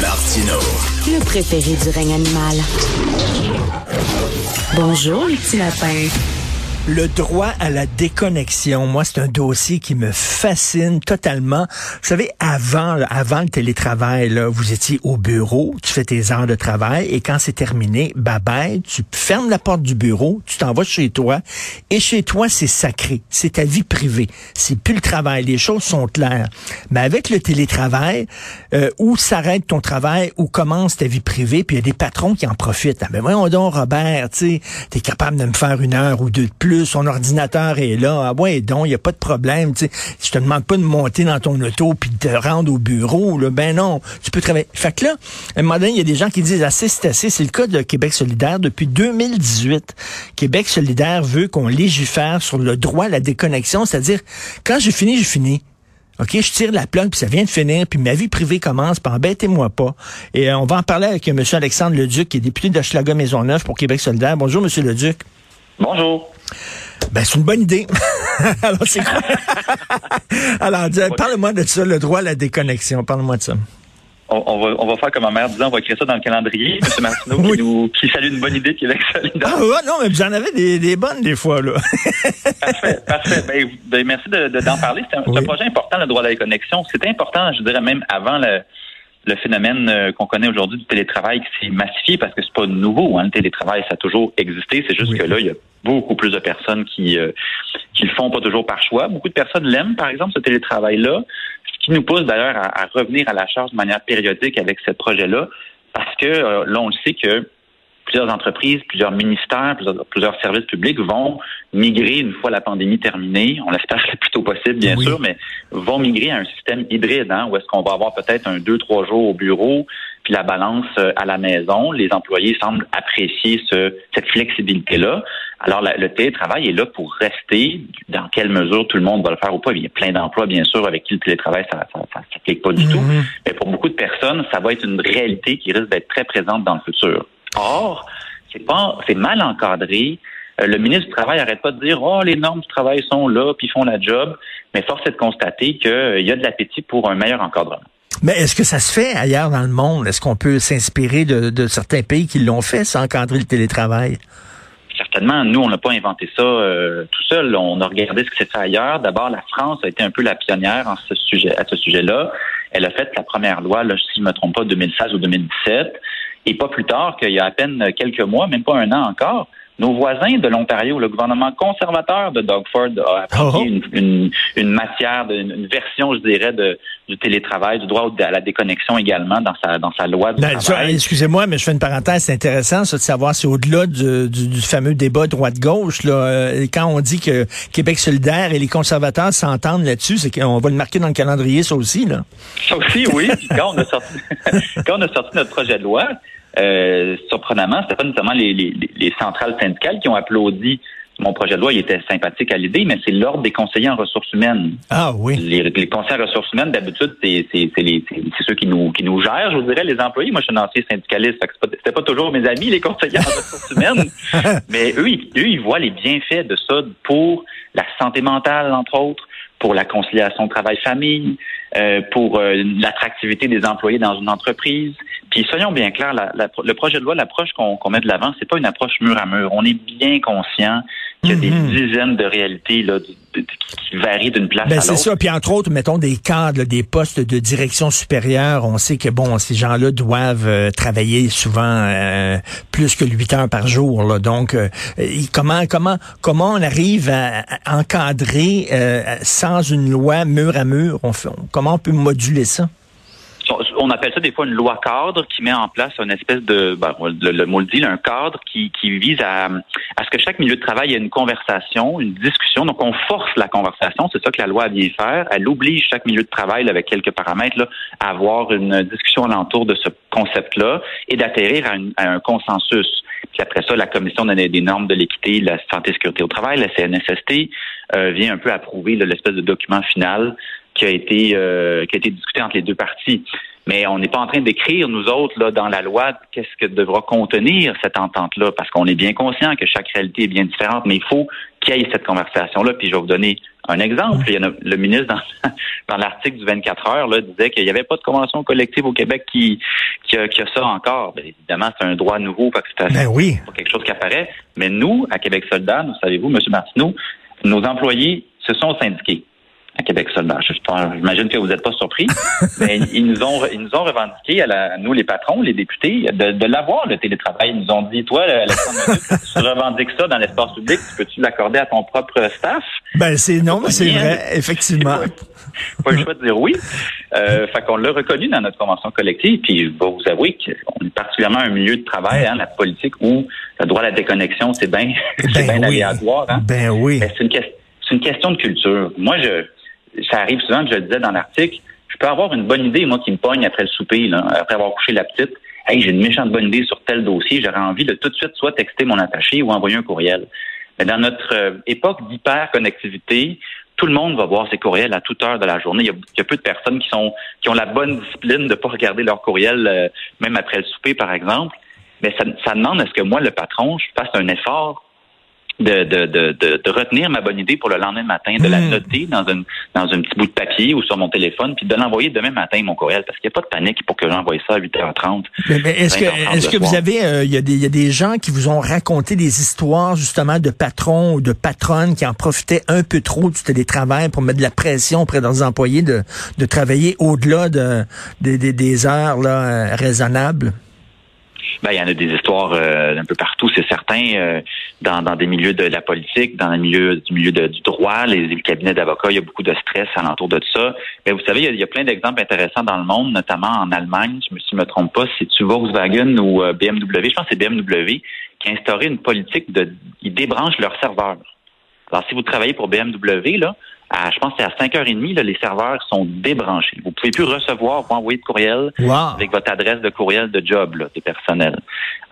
Martino. Le préféré du règne animal. Bonjour, les petits lapins. Le droit à la déconnexion, moi, c'est un dossier qui me fascine totalement. Vous savez, avant, là, avant le télétravail, là, vous étiez au bureau, tu fais tes heures de travail et quand c'est terminé, bye bye, tu fermes la porte du bureau, tu t'en vas chez toi et chez toi, c'est sacré. C'est ta vie privée. C'est plus le travail. Les choses sont claires. Mais avec le télétravail, euh, où s'arrête ton travail, où commence ta vie privée, puis il y a des patrons qui en profitent. Ah, ben voyons donc, Robert, tu t'es capable de me faire une heure ou deux de plus son ordinateur est là. Ah ouais, donc, il n'y a pas de problème. Tu sais, je te demande pas de monter dans ton auto puis de te rendre au bureau. Là. Ben non, tu peux travailler. Fait que là, à un moment donné, il y a des gens qui disent assez, c'est assez. C'est le cas de Québec solidaire. Depuis 2018, Québec solidaire veut qu'on légifère sur le droit à la déconnexion. C'est-à-dire, quand j'ai fini, j'ai fini. OK, je tire la plug, puis ça vient de finir, puis ma vie privée commence, puis embêtez-moi pas. Et euh, on va en parler avec M. Alexandre Leduc, qui est député de Maisonneuve pour Québec solidaire. Bonjour, M. Leduc. Bonjour. Ben, c'est une bonne idée. Alors, c'est quoi? Alors, parle-moi de ça, le droit à la déconnexion. Parle-moi de ça. On, va, on va faire comme ma mère disait, on va écrire ça dans le calendrier, M. Martineau, qui, salue une bonne idée de Québec solidaire. Ah ouais, non, mais vous en avez des, des bonnes des fois, là. parfait, parfait. Ben, ben merci d'en de, parler. C'est un, un, projet important, le droit à la déconnexion. C'est important, je dirais même avant le, le phénomène euh, qu'on connaît aujourd'hui du télétravail qui s'est massifié parce que c'est pas nouveau. Hein, le télétravail, ça a toujours existé. C'est juste que là, il y a beaucoup plus de personnes qui euh, qui le font pas toujours par choix. Beaucoup de personnes l'aiment, par exemple, ce télétravail-là, ce qui nous pousse d'ailleurs à, revenir à la charge de manière périodique avec ce projet-là, parce que euh, là, on le sait que plusieurs entreprises, plusieurs ministères, plusieurs, services publics vont migrer une fois la pandémie terminée. On l'espère le plus tôt possible, bien sûr, mais vont migrer à un système hybride, hein, où est-ce qu'on va avoir peut-être un deux, trois jours au bureau, puis la balance euh, à la maison. Les employés semblent apprécier ce, cette flexibilité-là. Alors, le télétravail est là pour rester. Dans quelle mesure tout le monde va le faire ou pas? Il y a plein d'emplois, bien sûr, avec qui le télétravail, ça ne s'applique pas du tout. Mm-hmm. Mais pour beaucoup de personnes, ça va être une réalité qui risque d'être très présente dans le futur. Or, c'est pas, c'est mal encadré. Euh, le ministre du Travail n'arrête pas de dire Oh, les normes du travail sont là, puis font la job, mais force est de constater qu'il euh, y a de l'appétit pour un meilleur encadrement. Mais est-ce que ça se fait ailleurs dans le monde? Est-ce qu'on peut s'inspirer de, certains pays qui l'ont fait sans encadrer le télétravail? Certainement, nous, on n'a pas inventé ça euh, tout seul. On a regardé ce qui s'est fait ailleurs. D'abord, la France a été un peu la pionnière en ce sujet, à ce sujet-là. Elle a fait la première loi, là, si je ne me trompe pas, 2016 ou 2017. Et pas plus tard qu'il y a à peine quelques mois, même pas un an encore, nos voisins de l'Ontario, le gouvernement conservateur de Doug Ford a appliqué oh. une, une, matière, une version, je dirais, de, du télétravail, du droit à la déconnexion également dans sa, dans sa loi ben, Excusez-moi, mais je fais une parenthèse, c'est intéressant ça, de savoir si au-delà du, du, fameux débat droite-gauche, là, euh, quand on dit que Québec solidaire et les conservateurs s'entendent là-dessus, c'est qu'on va le marquer dans le calendrier, ça aussi. Là. Ça aussi, oui. quand, on a sorti, quand on a sorti notre projet de loi, euh, surprenamment, c'était pas nécessairement les, les, les, centrales syndicales qui ont applaudi mon projet de loi. Il était sympathique à l'idée, mais c'est l'ordre des conseillers en ressources humaines. Ah oui. Les, les conseillers en ressources humaines, d'habitude, c'est ceux qui nous qui nous gèrent, je vous dirais, les employés. Moi, je suis un ancien syndicaliste, c'était pas, pas toujours mes amis, les conseillers en ressources humaines. mais eux, ils, eux, ils voient les bienfaits de ça pour la santé mentale, entre autres, pour la conciliation travail-famille, euh, pour euh, l'attractivité des employés dans une entreprise. Puis soyons bien clairs, le projet de loi, l'approche qu'on met de l'avant, c'est pas une approche mur à mur. On est bien conscient qu'il y a des mhm. dizaines de réalités là, qui varient d'une place ben, à l'autre. C'est ça. Puis entre autres, mettons des cadres, des postes de direction supérieure. On sait que bon, ces gens-là doivent euh, travailler souvent plus que huit heures par jour. Là. Donc, comment comment comment on arrive à, encadrer sans une loi mur à mur? On fait, Comment on peut moduler ça? On appelle ça des fois une loi cadre qui met en place une espèce de, ben, le, mot le dit, un cadre qui, vise à, à, ce que chaque milieu de travail ait une conversation, une discussion. Donc, on force la conversation. C'est ça que la loi vient faire. Elle oblige chaque milieu de travail, avec quelques paramètres, là, à avoir une discussion alentour de ce concept-là et d'atterrir à, un consensus. Puis après ça, la Commission des normes de l'équité, la santé et sécurité au travail, la CNSST, euh, vient un peu approuver l'espèce de document final qui a été euh, qui a été discuté entre les deux parties. Mais on n'est pas en train d'écrire, nous autres, là, dans la loi, qu'est-ce que devra contenir cette entente-là, parce qu'on est bien conscient que chaque réalité est bien différente, mais il faut qu'il y ait cette conversation-là. Puis je vais vous donner Un exemple, il y a le ministre dans, dans l'article du 24 heures là, disait qu'il n'y avait pas de convention collective au Québec qui, qui, a, qui a ça encore. Bien, évidemment, c'est un droit nouveau, parce que c'est Ben oui. pas quelque chose qui apparaît. Mais nous, à Québec Soldat, nous savez-vous, M. Martineau, nos employés se sont syndiqués à Québec Soldat. J'imagine que vous n'êtes pas surpris. mais ils nous ont ils nous ont revendiqué à, la, nous les patrons, les députés, de, de l'avoir le télétravail. Ils nous ont dit, toi, Alexandre, tu revendiques ça dans l'espace public, peux-tu l'accorder à ton propre staff? Ben c'est non, mais c'est vrai, effectivement. pas le choix de dire oui. Euh, fait qu'on l'a reconnu dans notre convention collective. Puis je vais vous avouer qu'on est particulièrement un milieu de travail, hein, la politique, où le droit à la déconnexion, c'est bien c'est Ben bien oui. aléatoire. Hein? Ben oui. C'est une, ques- c'est une question de culture. Moi, je ça arrive souvent, je le disais dans l'article, je peux avoir une bonne idée, moi, qui me pogne après le souper, là, après avoir couché la petite. Hey, j'ai une méchante bonne idée sur tel dossier, j'aurais envie de tout de suite soit texter mon attaché ou envoyer un courriel. Mais dans notre euh, époque d'hyper-connectivité, tout le monde va voir ses courriels à toute heure de la journée. Il y a, peu de personnes qui sont qui ont la bonne discipline de pas regarder leur courriel, euh, même après le souper, par exemple. Mais ça, ça demande à ce que moi, le patron, je fasse un effort de, de, de, de, de retenir ma bonne idée pour le lendemain matin, de la Mm. noter dans, une, dans un petit bout de papier ou sur mon téléphone, puis de l'envoyer demain matin, mon courriel, parce qu'il n'y a pas de panique pour que j'envoie ça à 8h30. Mais, mais est-ce que, 20h30 est-ce que vous avez, euh, il y, a des- il y a des gens qui vous ont raconté des histoires justement de patrons ou de patronnes qui en profitaient un peu trop du télétravail pour mettre de la pression auprès de leurs employés de, de travailler au-delà de, de- de- des heures là, euh, raisonnables? Ben, il y en a des histoires euh, un peu partout, c'est certain, euh, dans, dans des milieux de la politique, dans le milieu du milieu de- du droit, les, cabinets d'avocats, il y a beaucoup de stress alentour de ça. Mais vous savez, il y a, plein d'exemples intéressants dans le monde, notamment en Allemagne, je me, si je me trompe pas, c'est-tu Volkswagen ou euh, BMW, je pense que c'est BMW, qui a instauré une politique de ils débranchent leurs serveurs. Alors, si vous travaillez pour BMW, là, à, je pense que c'est à 5h30, là, les serveurs sont débranchés. Vous pouvez plus recevoir ou envoyer de courriel Wow! avec votre adresse de courriel de job, là, des personnels.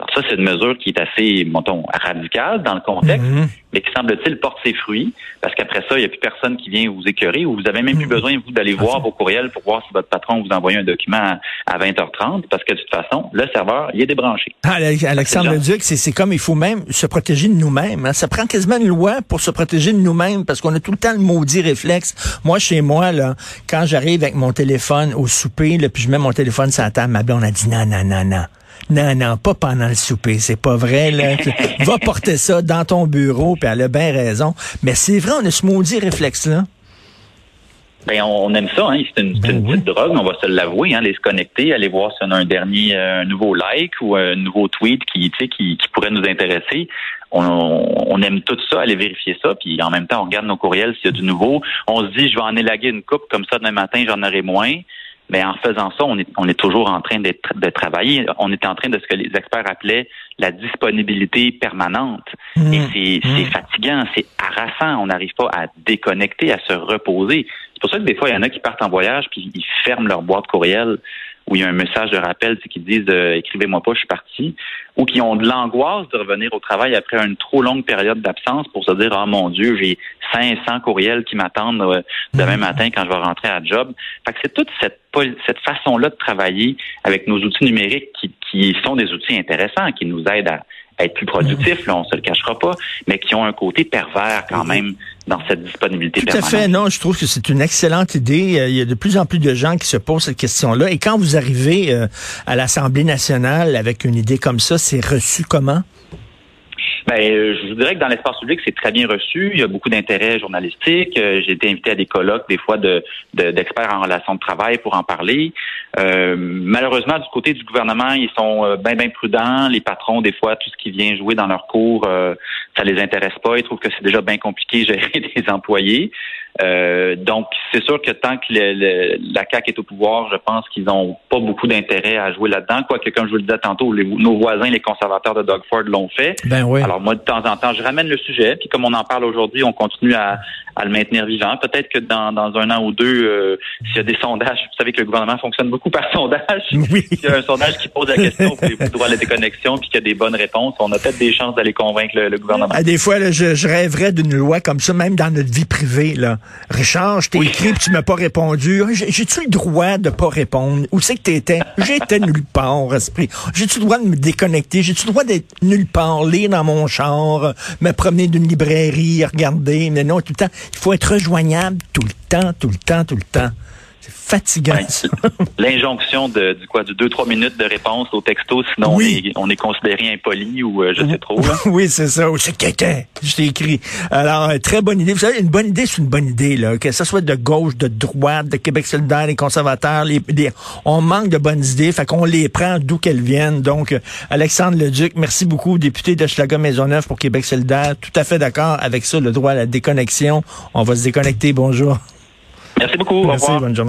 Alors ça, c'est une mesure qui est assez, mettons, radicale dans le contexte, Mhm. mais qui semble-t-il porte ses fruits, parce qu'après ça, il n'y a plus personne qui vient vous écœurer, ou vous avez même plus Mhm. besoin, vous, d'aller voir vos courriels pour voir si votre patron vous envoie un document à, à 20h30, parce que de toute façon, le serveur, il est débranché. Ah, Ale- Alexandre Leduc, c'est c'est comme il faut même se protéger de nous-mêmes. hein. Ça prend quasiment une loi pour se protéger de nous-mêmes parce qu'on a tout le temps le maudit réflexe. Moi, chez moi, là, quand j'arrive avec mon téléphone au souper, là, puis je mets mon téléphone sur la table, ma blonde a dit non, non, non, non. Non, non, pas pendant le souper, c'est pas vrai. Là. Va porter ça dans ton bureau, puis elle a bien raison. Mais c'est vrai, on a ce maudit réflexe-là. Ben, on, aime ça, hein. C'est une, Ben une oui. petite drogue, on va se l'avouer, hein. Aller se connecter, aller voir si on a un dernier, euh, un nouveau like ou un nouveau tweet qui, qui pourrait nous intéresser. On, on aime tout ça, aller vérifier ça, puis en même temps, on regarde nos courriels s'il y a du nouveau. On se dit, je vais en élaguer une coupe, comme ça, demain matin, j'en aurai moins. Mais en faisant ça, on est, on est toujours en train de travailler. On est en train de ce que les experts appelaient la disponibilité permanente. Mmh. Et c'est Mmh. c'est fatigant, c'est harassant. On n'arrive pas à déconnecter, à se reposer. C'est pour ça que des fois, il y en a qui partent en voyage puis ils ferment leur boîte courriel où il y a un message de rappel tu sais, qui disent euh, écrivez-moi pas, je suis parti, ou qui ont de l'angoisse de revenir au travail après une trop longue période d'absence pour se dire oh mon Dieu, j'ai 500 courriels qui m'attendent euh, demain matin quand je vais rentrer à job. Fait que c'est toute cette cette façon-là de travailler avec nos outils numériques qui, qui sont des outils intéressants, qui nous aident à être plus productifs, là, on se le cachera pas, mais qui ont un côté pervers quand même dans cette disponibilité Tout à fait. Non, je trouve que c'est une excellente idée. Euh, Il y a de plus en plus de gens qui se posent cette question-là. Et quand vous arrivez euh, à l'Assemblée nationale avec une idée comme ça, c'est reçu comment? Ben, euh, je vous dirais que dans l'espace public, c'est très bien reçu. Il y a beaucoup d'intérêt journalistique. Euh, J'ai été invité à des colloques, des fois, de de- d'experts en relations de travail pour en parler. Euh, malheureusement, du côté du gouvernement, ils sont euh, bien, bien prudents. Les patrons, des fois, tout ce qui vient jouer dans leur cours, euh, ça les intéresse pas. Ils trouvent que c'est déjà bien compliqué gérer des employés. Euh, donc, c'est sûr que tant que le- le- la CAQ est au pouvoir, je pense qu'ils n'ont pas beaucoup d'intérêt à jouer là-dedans. Quoique, comme je vous le disais tantôt, les- nos voisins, les conservateurs de Doug Ford, l'ont fait. Ben oui. Alors moi, de temps en temps, je ramène le sujet, puis comme on en parle aujourd'hui, on continue à, à le maintenir vivant. Peut-être que dans, dans un an ou deux, euh, s'il y a des sondages, vous savez que le gouvernement fonctionne beaucoup par sondage. Oui. S'il y a un sondage qui pose la question pour les droits à la déconnexion, puis qu'il y a des bonnes réponses, on a peut-être des chances d'aller convaincre le, le gouvernement. Ah, des fois, là, je, je rêverais d'une loi comme ça, même dans notre vie privée. Là. Richard, je t'ai écrit puis tu m'as pas répondu. Ah, j'ai- J'ai-tu le droit de pas répondre? Où c'est que t'étais? J'étais nulle part, esprit. J'ai-tu le droit de me déconnecter? J'ai-tu le droit d'être nulle part, lire dans mon char, me promener d'une librairie, regarder? Mais non, tout le temps. Il faut être rejoignable tout le temps, tout le temps, tout le temps. C'est fatigant. L'injonction de du quoi, du 2-3 minutes de réponse au texto, sinon on, est, on, est, considéré impoli ou euh, je sais trop. oui, c'est ça. c'est quelqu'un. Je t'ai écrit. Alors, euh, très bonne idée. Vous savez, une bonne idée, c'est une bonne idée. Là. Que ce soit de gauche, de droite, de Québec solidaire, les conservateurs, les, on manque de bonnes idées, fait qu'on les prend d'où qu'elles viennent. Donc, euh, Alexandre Leduc, merci beaucoup, député de Maisonneuve pour Québec solidaire. Tout à fait d'accord avec ça, le droit à la déconnexion. On va se déconnecter. Bonjour. Merci beaucoup. Merci, bonne journée.